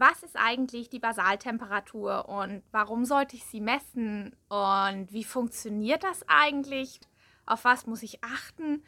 was ist eigentlich die Basaltemperatur und warum sollte ich sie messen und wie funktioniert das eigentlich? Auf was muss ich achten?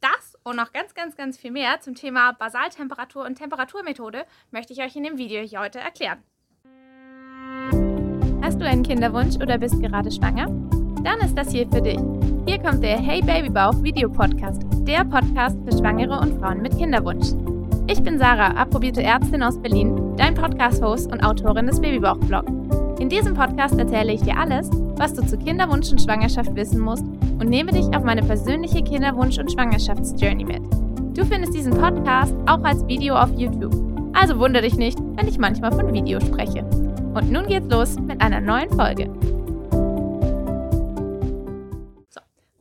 Das und noch ganz, ganz, ganz viel mehr zum Thema Basaltemperatur und Temperaturmethode möchte ich euch in dem Video hier heute erklären. Hast du einen Kinderwunsch oder bist gerade schwanger? Dann ist das hier für dich. Hier kommt der Hey Babybauch Video Podcast, der Podcast für Schwangere und Frauen mit Kinderwunsch. Ich bin Sarah, approbierte Ärztin aus Berlin, dein Podcast-Host und Autorin des Babybauch-Blog. In diesem Podcast erzähle ich dir alles, was du zu Kinderwunsch und Schwangerschaft wissen musst und nehme dich auf meine persönliche Kinderwunsch- und Schwangerschaftsjourney mit. Du findest diesen Podcast auch als Video auf YouTube. Also wundere dich nicht, wenn ich manchmal von Video spreche. Und nun geht's los mit einer neuen Folge.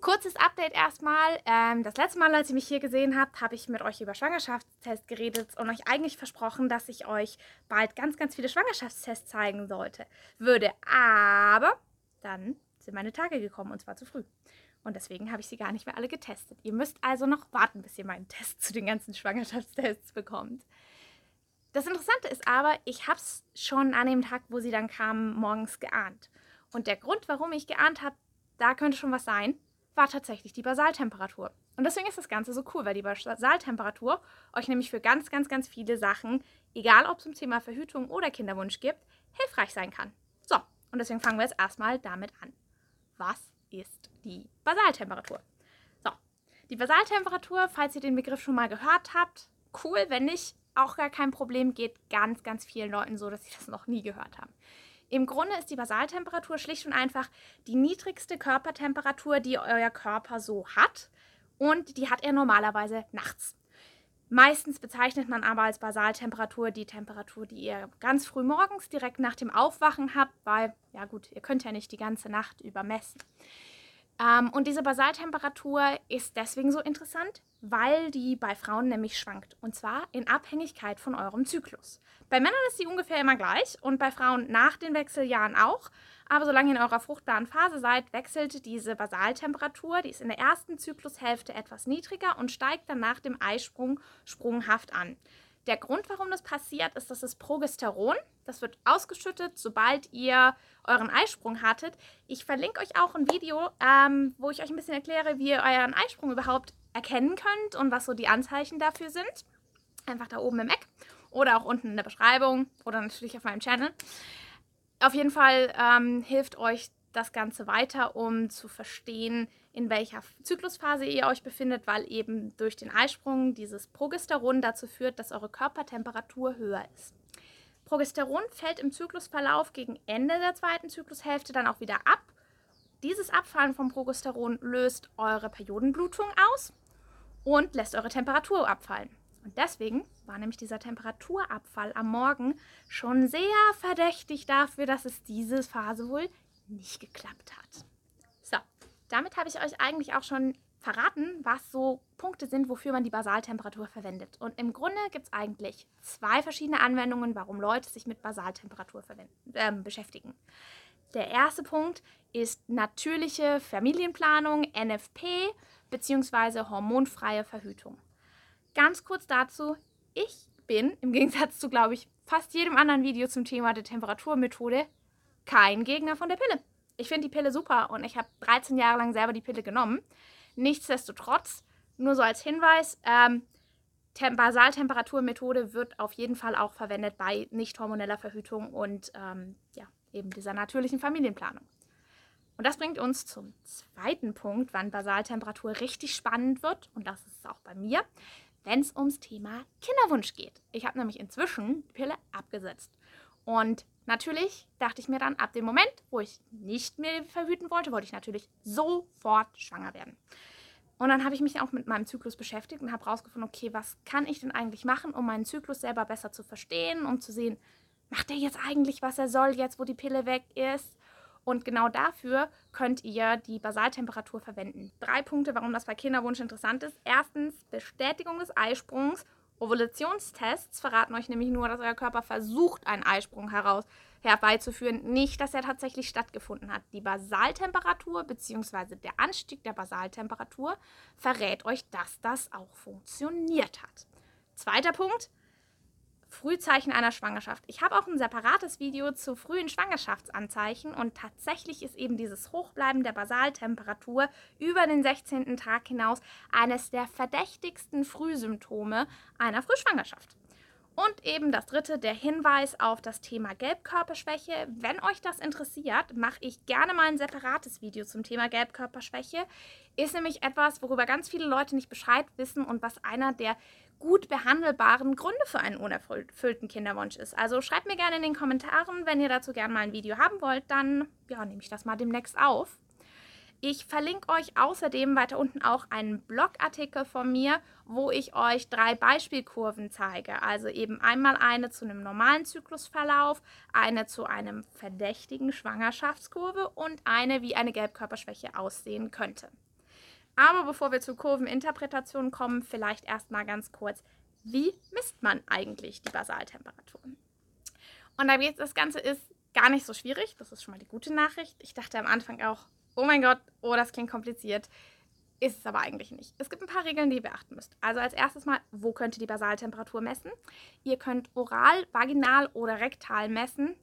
Kurzes Update erstmal. Ähm, das letzte Mal, als ihr mich hier gesehen habt, habe ich mit euch über Schwangerschaftstests geredet und euch eigentlich versprochen, dass ich euch bald ganz, ganz viele Schwangerschaftstests zeigen sollte. Würde. Aber dann sind meine Tage gekommen und zwar zu früh. Und deswegen habe ich sie gar nicht mehr alle getestet. Ihr müsst also noch warten, bis ihr meinen Test zu den ganzen Schwangerschaftstests bekommt. Das Interessante ist aber, ich habe es schon an dem Tag, wo sie dann kamen, morgens geahnt. Und der Grund, warum ich geahnt habe, da könnte schon was sein, war tatsächlich die Basaltemperatur. Und deswegen ist das Ganze so cool, weil die Basaltemperatur euch nämlich für ganz, ganz, ganz viele Sachen, egal ob es zum Thema Verhütung oder Kinderwunsch gibt, hilfreich sein kann. So, und deswegen fangen wir jetzt erstmal damit an. Was ist die Basaltemperatur? So, die Basaltemperatur, falls ihr den Begriff schon mal gehört habt, cool, wenn nicht, auch gar kein Problem, geht ganz, ganz vielen Leuten so, dass sie das noch nie gehört haben. Im Grunde ist die Basaltemperatur schlicht und einfach die niedrigste Körpertemperatur, die euer Körper so hat. Und die hat er normalerweise nachts. Meistens bezeichnet man aber als Basaltemperatur die Temperatur, die ihr ganz früh morgens direkt nach dem Aufwachen habt, weil, ja gut, ihr könnt ja nicht die ganze Nacht übermessen. Ähm, und diese Basaltemperatur ist deswegen so interessant, weil die bei Frauen nämlich schwankt. Und zwar in Abhängigkeit von eurem Zyklus. Bei Männern ist sie ungefähr immer gleich und bei Frauen nach den Wechseljahren auch. Aber solange ihr in eurer fruchtbaren Phase seid, wechselt diese Basaltemperatur, die ist in der ersten Zyklushälfte etwas niedriger und steigt dann nach dem Eisprung sprunghaft an. Der Grund, warum das passiert, ist, dass das Progesteron, das wird ausgeschüttet, sobald ihr euren Eisprung hattet. Ich verlinke euch auch ein Video, ähm, wo ich euch ein bisschen erkläre, wie ihr euren Eisprung überhaupt erkennen könnt und was so die Anzeichen dafür sind. Einfach da oben im Eck oder auch unten in der Beschreibung oder natürlich auf meinem Channel. Auf jeden Fall ähm, hilft euch das Ganze weiter, um zu verstehen, in welcher Zyklusphase ihr euch befindet, weil eben durch den Eisprung dieses Progesteron dazu führt, dass eure Körpertemperatur höher ist. Progesteron fällt im Zyklusverlauf gegen Ende der zweiten Zyklushälfte dann auch wieder ab. Dieses Abfallen vom Progesteron löst eure Periodenblutung aus und lässt eure Temperatur abfallen. Und deswegen war nämlich dieser Temperaturabfall am Morgen schon sehr verdächtig dafür, dass es diese Phase wohl nicht geklappt hat. Damit habe ich euch eigentlich auch schon verraten, was so Punkte sind, wofür man die Basaltemperatur verwendet. Und im Grunde gibt es eigentlich zwei verschiedene Anwendungen, warum Leute sich mit Basaltemperatur äh, beschäftigen. Der erste Punkt ist natürliche Familienplanung, NFP bzw. hormonfreie Verhütung. Ganz kurz dazu, ich bin im Gegensatz zu, glaube ich, fast jedem anderen Video zum Thema der Temperaturmethode kein Gegner von der Pille. Ich finde die Pille super und ich habe 13 Jahre lang selber die Pille genommen. Nichtsdestotrotz, nur so als Hinweis, ähm, Basaltemperaturmethode wird auf jeden Fall auch verwendet bei nicht hormoneller Verhütung und ähm, ja, eben dieser natürlichen Familienplanung. Und das bringt uns zum zweiten Punkt, wann Basaltemperatur richtig spannend wird. Und das ist es auch bei mir, wenn es ums Thema Kinderwunsch geht. Ich habe nämlich inzwischen die Pille abgesetzt. Und natürlich dachte ich mir dann, ab dem Moment, wo ich nicht mehr verhüten wollte, wollte ich natürlich sofort schwanger werden. Und dann habe ich mich auch mit meinem Zyklus beschäftigt und habe herausgefunden, okay, was kann ich denn eigentlich machen, um meinen Zyklus selber besser zu verstehen, um zu sehen, macht er jetzt eigentlich, was er soll, jetzt wo die Pille weg ist? Und genau dafür könnt ihr die Basaltemperatur verwenden. Drei Punkte, warum das bei Kinderwunsch interessant ist. Erstens, Bestätigung des Eisprungs. Ovulationstests verraten euch nämlich nur, dass euer Körper versucht, einen Eisprung heraus herbeizuführen, nicht, dass er tatsächlich stattgefunden hat. Die Basaltemperatur bzw. der Anstieg der Basaltemperatur verrät euch, dass das auch funktioniert hat. Zweiter Punkt, Frühzeichen einer Schwangerschaft. Ich habe auch ein separates Video zu frühen Schwangerschaftsanzeichen und tatsächlich ist eben dieses Hochbleiben der Basaltemperatur über den 16. Tag hinaus eines der verdächtigsten Frühsymptome einer Frühschwangerschaft. Und eben das dritte, der Hinweis auf das Thema Gelbkörperschwäche. Wenn euch das interessiert, mache ich gerne mal ein separates Video zum Thema Gelbkörperschwäche. Ist nämlich etwas, worüber ganz viele Leute nicht Bescheid wissen und was einer der gut behandelbaren Gründe für einen unerfüllten Kinderwunsch ist. Also schreibt mir gerne in den Kommentaren, wenn ihr dazu gerne mal ein Video haben wollt, dann ja, nehme ich das mal demnächst auf. Ich verlinke euch außerdem weiter unten auch einen Blogartikel von mir, wo ich euch drei Beispielkurven zeige. Also eben einmal eine zu einem normalen Zyklusverlauf, eine zu einem verdächtigen Schwangerschaftskurve und eine, wie eine Gelbkörperschwäche aussehen könnte. Aber bevor wir zur Kurveninterpretation kommen, vielleicht erstmal ganz kurz, wie misst man eigentlich die Basaltemperatur? Und das Ganze ist gar nicht so schwierig, das ist schon mal die gute Nachricht. Ich dachte am Anfang auch, oh mein Gott, oh, das klingt kompliziert. Ist es aber eigentlich nicht. Es gibt ein paar Regeln, die ihr beachten müsst. Also als erstes mal, wo könnt ihr die Basaltemperatur messen? Ihr könnt oral, vaginal oder rektal messen.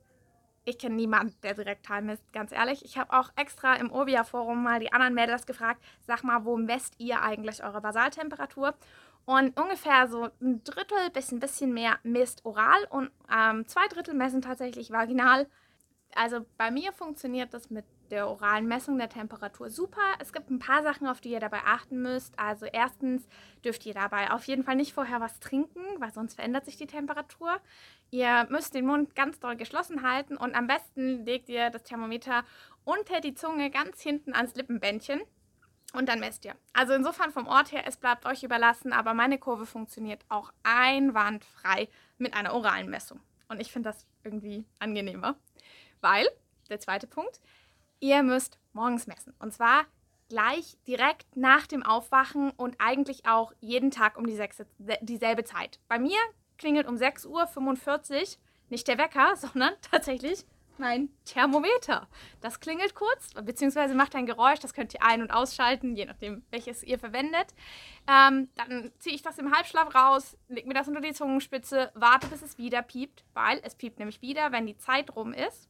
Ich kenne niemanden, der rektal misst, ganz ehrlich. Ich habe auch extra im Urbia-Forum mal die anderen Mädels gefragt, sag mal, wo messt ihr eigentlich eure Basaltemperatur? Und ungefähr so ein Drittel bis ein bisschen mehr misst oral und ähm, zwei Drittel messen tatsächlich vaginal. Also bei mir funktioniert das mit der oralen Messung der Temperatur super. Es gibt ein paar Sachen, auf die ihr dabei achten müsst. Also erstens dürft ihr dabei auf jeden Fall nicht vorher was trinken, weil sonst verändert sich die Temperatur. Ihr müsst den Mund ganz doll geschlossen halten und am besten legt ihr das Thermometer unter die Zunge ganz hinten ans Lippenbändchen. Und dann messt ihr. Also insofern vom Ort her, es bleibt euch überlassen, aber meine Kurve funktioniert auch einwandfrei mit einer oralen Messung. Und ich finde das irgendwie angenehmer, weil, der zweite Punkt, ihr müsst morgens messen. Und zwar gleich direkt nach dem Aufwachen und eigentlich auch jeden Tag um die sechs, dieselbe Zeit. Bei mir klingelt um 6.45 Uhr nicht der Wecker, sondern tatsächlich mein Thermometer. Das klingelt kurz, beziehungsweise macht ein Geräusch, das könnt ihr ein- und ausschalten, je nachdem, welches ihr verwendet. Ähm, dann ziehe ich das im Halbschlaf raus, lege mir das unter die Zungenspitze, warte, bis es wieder piept, weil es piept nämlich wieder, wenn die Zeit rum ist.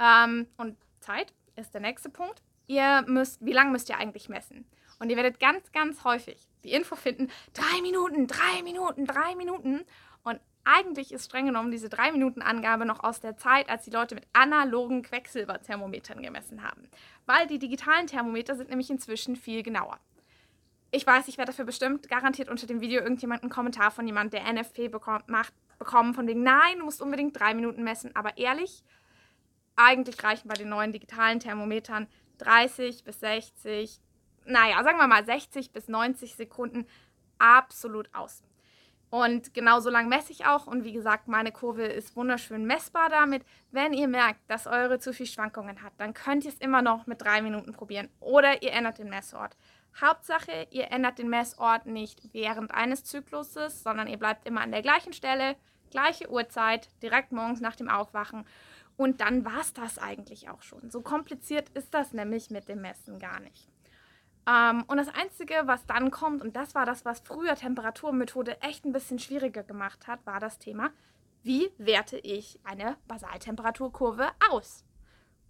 Ähm, und Zeit ist der nächste Punkt. Ihr müsst, wie lange müsst ihr eigentlich messen? Und ihr werdet ganz, ganz häufig die Info finden, drei Minuten, drei Minuten, drei Minuten. Eigentlich ist streng genommen diese drei Minuten Angabe noch aus der Zeit, als die Leute mit analogen Quecksilberthermometern gemessen haben. Weil die digitalen Thermometer sind nämlich inzwischen viel genauer. Ich weiß, ich werde dafür bestimmt garantiert unter dem Video irgendjemand einen Kommentar von jemand, der NFP bekommt, macht, bekommen, von wegen, nein, du musst unbedingt drei Minuten messen. Aber ehrlich, eigentlich reichen bei den neuen digitalen Thermometern 30 bis 60, naja, sagen wir mal 60 bis 90 Sekunden absolut aus. Und genau so lang messe ich auch. Und wie gesagt, meine Kurve ist wunderschön messbar damit. Wenn ihr merkt, dass eure zu viel Schwankungen hat, dann könnt ihr es immer noch mit drei Minuten probieren. Oder ihr ändert den Messort. Hauptsache, ihr ändert den Messort nicht während eines Zykluses, sondern ihr bleibt immer an der gleichen Stelle, gleiche Uhrzeit, direkt morgens nach dem Aufwachen und dann war es das eigentlich auch schon. So kompliziert ist das nämlich mit dem Messen gar nicht. Ähm, und das Einzige, was dann kommt, und das war das, was früher Temperaturmethode echt ein bisschen schwieriger gemacht hat, war das Thema, wie werte ich eine Basaltemperaturkurve aus?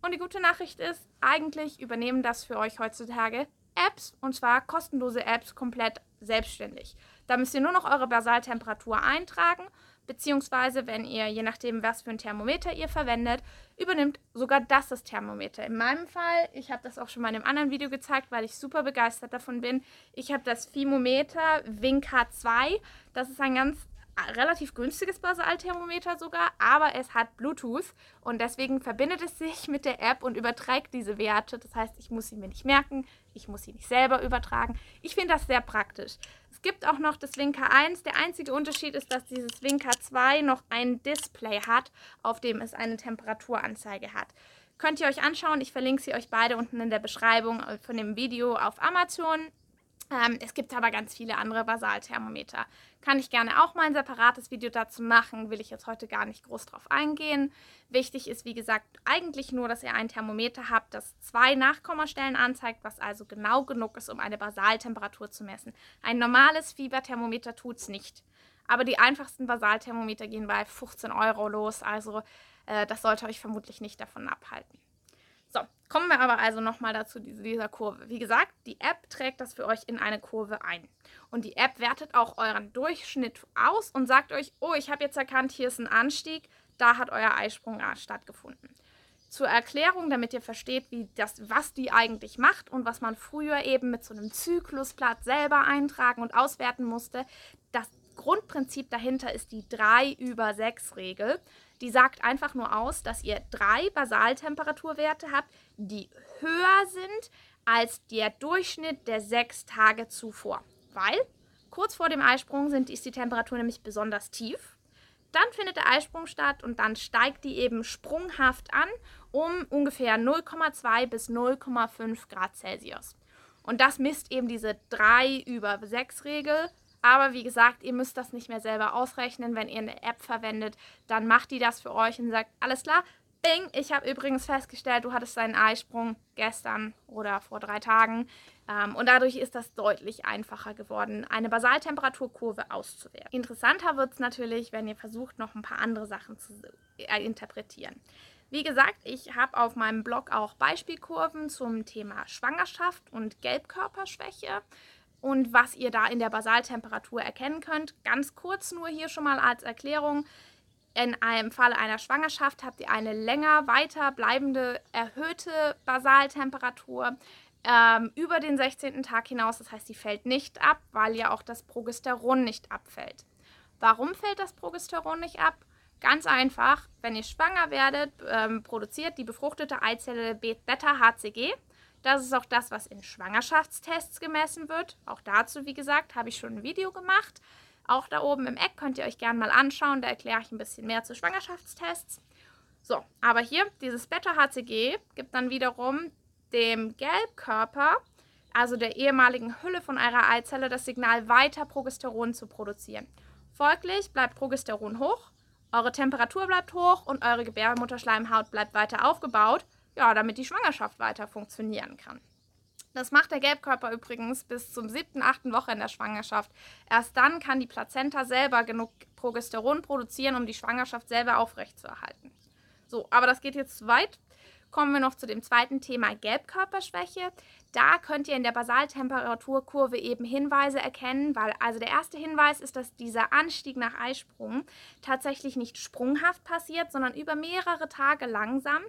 Und die gute Nachricht ist, eigentlich übernehmen das für euch heutzutage Apps, und zwar kostenlose Apps komplett selbstständig. Da müsst ihr nur noch eure Basaltemperatur eintragen beziehungsweise wenn ihr, je nachdem, was für ein Thermometer ihr verwendet, übernimmt sogar das das Thermometer. In meinem Fall, ich habe das auch schon mal in einem anderen Video gezeigt, weil ich super begeistert davon bin. Ich habe das Fimometer Winka 2. Das ist ein ganz relativ günstiges Basalthermometer sogar, aber es hat Bluetooth und deswegen verbindet es sich mit der App und überträgt diese Werte. Das heißt, ich muss sie mir nicht merken, ich muss sie nicht selber übertragen. Ich finde das sehr praktisch. Es gibt auch noch das Winker 1. Der einzige Unterschied ist, dass dieses Winker 2 noch ein Display hat, auf dem es eine Temperaturanzeige hat. Könnt ihr euch anschauen. Ich verlinke sie euch beide unten in der Beschreibung von dem Video auf Amazon. Ähm, es gibt aber ganz viele andere Basalthermometer. Kann ich gerne auch mal ein separates Video dazu machen, will ich jetzt heute gar nicht groß drauf eingehen. Wichtig ist, wie gesagt, eigentlich nur, dass ihr ein Thermometer habt, das zwei Nachkommastellen anzeigt, was also genau genug ist, um eine Basaltemperatur zu messen. Ein normales Fieberthermometer tut es nicht. Aber die einfachsten Basalthermometer gehen bei 15 Euro los. Also äh, das sollte euch vermutlich nicht davon abhalten. So, kommen wir aber also nochmal dazu dieser Kurve. Wie gesagt, die App trägt das für euch in eine Kurve ein. Und die App wertet auch euren Durchschnitt aus und sagt euch, oh, ich habe jetzt erkannt, hier ist ein Anstieg, da hat euer Eisprung stattgefunden. Zur Erklärung, damit ihr versteht, wie das, was die eigentlich macht und was man früher eben mit so einem Zyklusblatt selber eintragen und auswerten musste. Das Grundprinzip dahinter ist die 3 über 6 Regel. Die sagt einfach nur aus, dass ihr drei Basaltemperaturwerte habt, die höher sind als der Durchschnitt der sechs Tage zuvor. Weil kurz vor dem Eisprung sind, ist die Temperatur nämlich besonders tief. Dann findet der Eisprung statt und dann steigt die eben sprunghaft an um ungefähr 0,2 bis 0,5 Grad Celsius. Und das misst eben diese 3 über 6 Regel aber wie gesagt, ihr müsst das nicht mehr selber ausrechnen. Wenn ihr eine App verwendet, dann macht die das für euch und sagt, alles klar, bing, ich habe übrigens festgestellt, du hattest deinen Eisprung gestern oder vor drei Tagen. Ähm, und dadurch ist das deutlich einfacher geworden, eine Basaltemperaturkurve auszuwerten. Interessanter wird es natürlich, wenn ihr versucht, noch ein paar andere Sachen zu äh, interpretieren. Wie gesagt, ich habe auf meinem Blog auch Beispielkurven zum Thema Schwangerschaft und Gelbkörperschwäche und was ihr da in der Basaltemperatur erkennen könnt. Ganz kurz nur hier schon mal als Erklärung. In einem Falle einer Schwangerschaft habt ihr eine länger weiter bleibende erhöhte Basaltemperatur ähm, über den 16. Tag hinaus. Das heißt, die fällt nicht ab, weil ja auch das Progesteron nicht abfällt. Warum fällt das Progesteron nicht ab? Ganz einfach, wenn ihr schwanger werdet, ähm, produziert die befruchtete Eizelle Beta-HCG. Das ist auch das, was in Schwangerschaftstests gemessen wird. Auch dazu, wie gesagt, habe ich schon ein Video gemacht. Auch da oben im Eck könnt ihr euch gerne mal anschauen. Da erkläre ich ein bisschen mehr zu Schwangerschaftstests. So, aber hier, dieses Beta-HCG gibt dann wiederum dem Gelbkörper, also der ehemaligen Hülle von eurer Eizelle, das Signal weiter Progesteron zu produzieren. Folglich bleibt Progesteron hoch, eure Temperatur bleibt hoch und eure Gebärmutterschleimhaut bleibt weiter aufgebaut ja, damit die Schwangerschaft weiter funktionieren kann. Das macht der Gelbkörper übrigens bis zum siebten, achten Woche in der Schwangerschaft. Erst dann kann die Plazenta selber genug Progesteron produzieren, um die Schwangerschaft selber aufrechtzuerhalten. So, aber das geht jetzt zu weit. Kommen wir noch zu dem zweiten Thema Gelbkörperschwäche. Da könnt ihr in der Basaltemperaturkurve eben Hinweise erkennen, weil also der erste Hinweis ist, dass dieser Anstieg nach Eisprung tatsächlich nicht sprunghaft passiert, sondern über mehrere Tage langsam.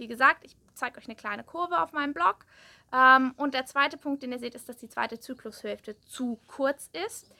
Wie gesagt, ich zeige euch eine kleine Kurve auf meinem Blog. Ähm, und der zweite Punkt, den ihr seht, ist, dass die zweite Zyklushälfte zu kurz ist.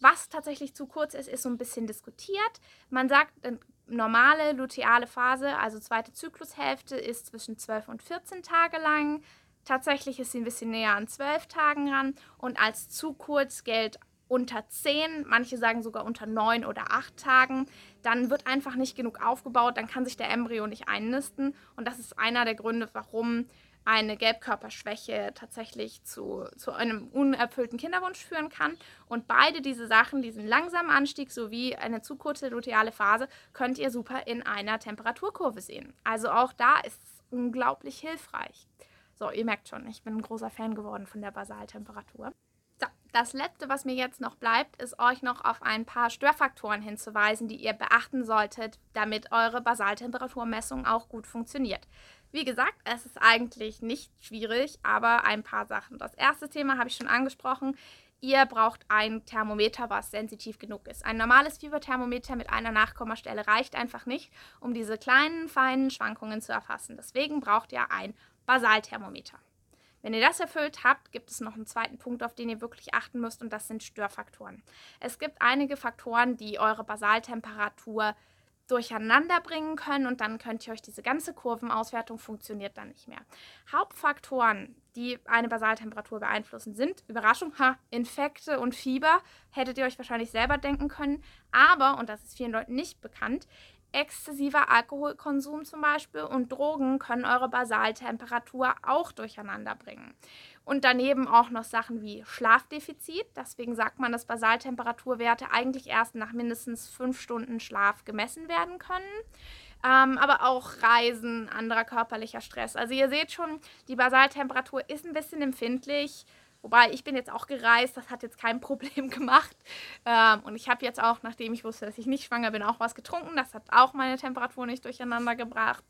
Was tatsächlich zu kurz ist, ist so ein bisschen diskutiert. Man sagt, eine normale luteale Phase, also zweite Zyklushälfte, ist zwischen 12 und 14 Tage lang. Tatsächlich ist sie ein bisschen näher an 12 Tagen ran. Und als zu kurz gilt unter 10, manche sagen sogar unter 9 oder 8 Tagen, dann wird einfach nicht genug aufgebaut, dann kann sich der Embryo nicht einnisten und das ist einer der Gründe, warum eine Gelbkörperschwäche tatsächlich zu, zu einem unerfüllten Kinderwunsch führen kann. Und beide diese Sachen, diesen langsamen Anstieg sowie eine zu kurze luteale Phase, könnt ihr super in einer Temperaturkurve sehen. Also auch da ist es unglaublich hilfreich. So, ihr merkt schon, ich bin ein großer Fan geworden von der Basaltemperatur das Letzte, was mir jetzt noch bleibt, ist euch noch auf ein paar Störfaktoren hinzuweisen, die ihr beachten solltet, damit eure Basaltemperaturmessung auch gut funktioniert. Wie gesagt, es ist eigentlich nicht schwierig, aber ein paar Sachen. Das erste Thema habe ich schon angesprochen. Ihr braucht ein Thermometer, was sensitiv genug ist. Ein normales Fieberthermometer mit einer Nachkommastelle reicht einfach nicht, um diese kleinen, feinen Schwankungen zu erfassen. Deswegen braucht ihr ein Basalthermometer. Wenn ihr das erfüllt habt, gibt es noch einen zweiten Punkt, auf den ihr wirklich achten müsst, und das sind Störfaktoren. Es gibt einige Faktoren, die eure Basaltemperatur durcheinander bringen können und dann könnt ihr euch diese ganze Kurvenauswertung funktioniert dann nicht mehr. Hauptfaktoren, die eine Basaltemperatur beeinflussen, sind Überraschung, ha, Infekte und Fieber, hättet ihr euch wahrscheinlich selber denken können, aber und das ist vielen Leuten nicht bekannt, Exzessiver Alkoholkonsum zum Beispiel und Drogen können eure Basaltemperatur auch durcheinander bringen. Und daneben auch noch Sachen wie Schlafdefizit. Deswegen sagt man, dass Basaltemperaturwerte eigentlich erst nach mindestens fünf Stunden Schlaf gemessen werden können. Ähm, aber auch Reisen, anderer körperlicher Stress. Also ihr seht schon, die Basaltemperatur ist ein bisschen empfindlich Wobei ich bin jetzt auch gereist, das hat jetzt kein Problem gemacht. Ähm, und ich habe jetzt auch, nachdem ich wusste, dass ich nicht schwanger bin, auch was getrunken. Das hat auch meine Temperatur nicht durcheinander gebracht.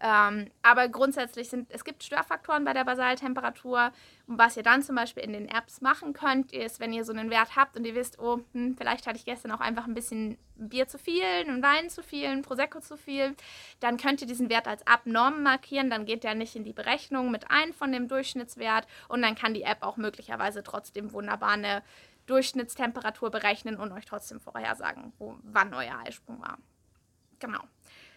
Ähm, aber grundsätzlich sind es gibt Störfaktoren bei der Basaltemperatur. Und was ihr dann zum Beispiel in den Apps machen könnt, ist, wenn ihr so einen Wert habt und ihr wisst, oh, hm, vielleicht hatte ich gestern auch einfach ein bisschen Bier zu viel, einen Wein zu viel, ein Prosecco zu viel, dann könnt ihr diesen Wert als abnorm markieren. Dann geht der nicht in die Berechnung mit ein von dem Durchschnittswert und dann kann die App auch möglicherweise trotzdem wunderbar eine Durchschnittstemperatur berechnen und euch trotzdem vorhersagen, wo, wann euer Eisprung war. Genau.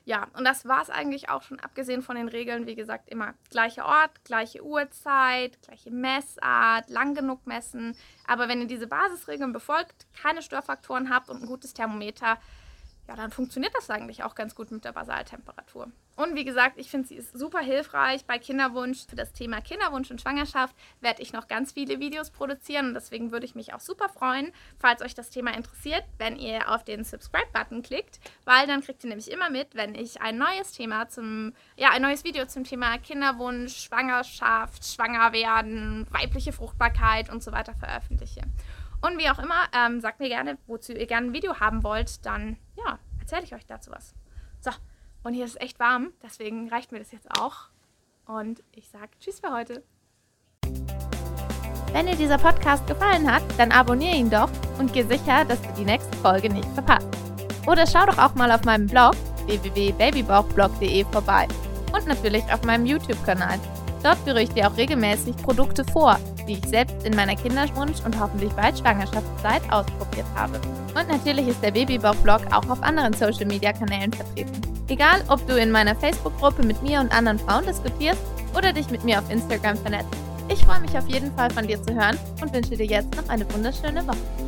Ja, und das war es eigentlich auch schon, abgesehen von den Regeln. Wie gesagt, immer gleicher Ort, gleiche Uhrzeit, gleiche Messart, lang genug messen. Aber wenn ihr diese Basisregeln befolgt, keine Störfaktoren habt und ein gutes Thermometer, ja, dann funktioniert das eigentlich auch ganz gut mit der Basaltemperatur. Und wie gesagt, ich finde, sie ist super hilfreich bei Kinderwunsch. Für das Thema Kinderwunsch und Schwangerschaft werde ich noch ganz viele Videos produzieren und deswegen würde ich mich auch super freuen, falls euch das Thema interessiert, wenn ihr auf den Subscribe-Button klickt, weil dann kriegt ihr nämlich immer mit, wenn ich ein neues Thema zum, ja, ein neues Video zum Thema Kinderwunsch, Schwangerschaft, Schwangerwerden, weibliche Fruchtbarkeit und so weiter veröffentliche. Und wie auch immer, ähm, sagt mir gerne, wozu ihr gerne ein Video haben wollt, dann ja, erzähle ich euch dazu was. So, und hier ist es echt warm, deswegen reicht mir das jetzt auch. Und ich sage Tschüss für heute. Wenn dir dieser Podcast gefallen hat, dann abonniere ihn doch und geh sicher, dass du die nächste Folge nicht verpasst. Oder schau doch auch mal auf meinem Blog www.babybauchblog.de vorbei und natürlich auf meinem YouTube-Kanal. Dort führe ich dir auch regelmäßig Produkte vor, die ich selbst in meiner Kinderwunsch- und hoffentlich bald Schwangerschaftszeit ausprobiert habe. Und natürlich ist der Babybauch-Blog auch auf anderen Social-Media-Kanälen vertreten. Egal, ob du in meiner Facebook-Gruppe mit mir und anderen Frauen diskutierst oder dich mit mir auf Instagram vernetzt. Ich freue mich auf jeden Fall von dir zu hören und wünsche dir jetzt noch eine wunderschöne Woche.